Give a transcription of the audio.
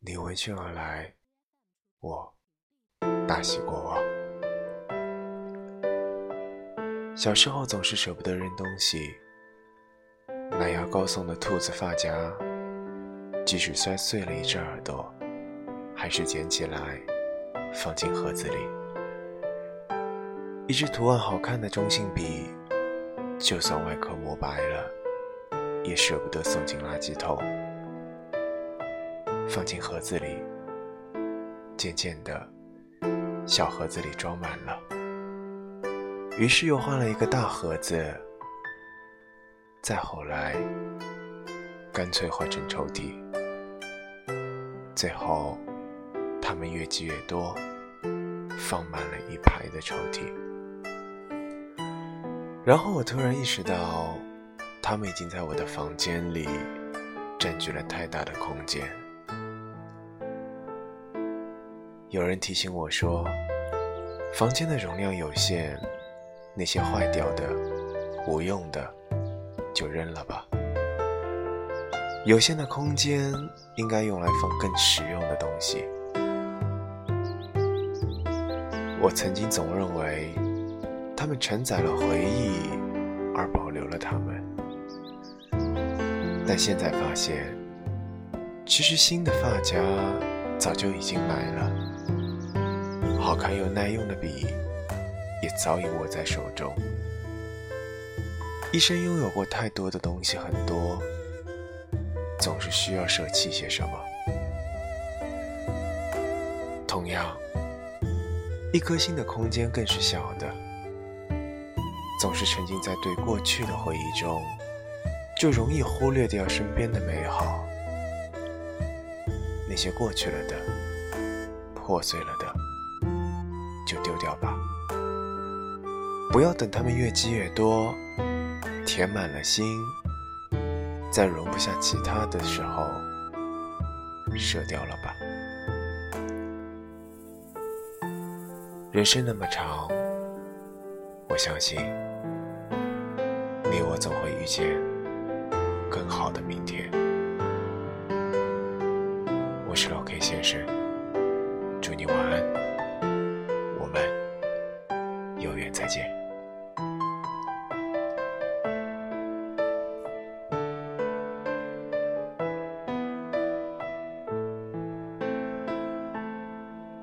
你闻讯而来，我大喜过望。小时候总是舍不得扔东西，奶牙膏送的兔子发夹，即使摔碎了一只耳朵，还是捡起来放进盒子里。一支图案好看的中性笔，就算外壳磨白了，也舍不得送进垃圾桶。放进盒子里，渐渐的，小盒子里装满了。于是又换了一个大盒子，再后来，干脆换成抽屉。最后，它们越积越多，放满了一排的抽屉。然后我突然意识到，它们已经在我的房间里占据了太大的空间。有人提醒我说，房间的容量有限，那些坏掉的、无用的，就扔了吧。有限的空间应该用来放更实用的东西。我曾经总认为，它们承载了回忆，而保留了它们。但现在发现，其实新的发夹早就已经来了。好看又耐用的笔，也早已握在手中。一生拥有过太多的东西，很多，总是需要舍弃些什么。同样，一颗心的空间更是小的，总是沉浸在对过去的回忆中，就容易忽略掉身边的美好。那些过去了的，破碎了的。就丢掉吧，不要等它们越积越多，填满了心，再容不下其他的时候，舍掉了吧。人生那么长，我相信你我总会遇见更好的明天。我是老 K 先生，见。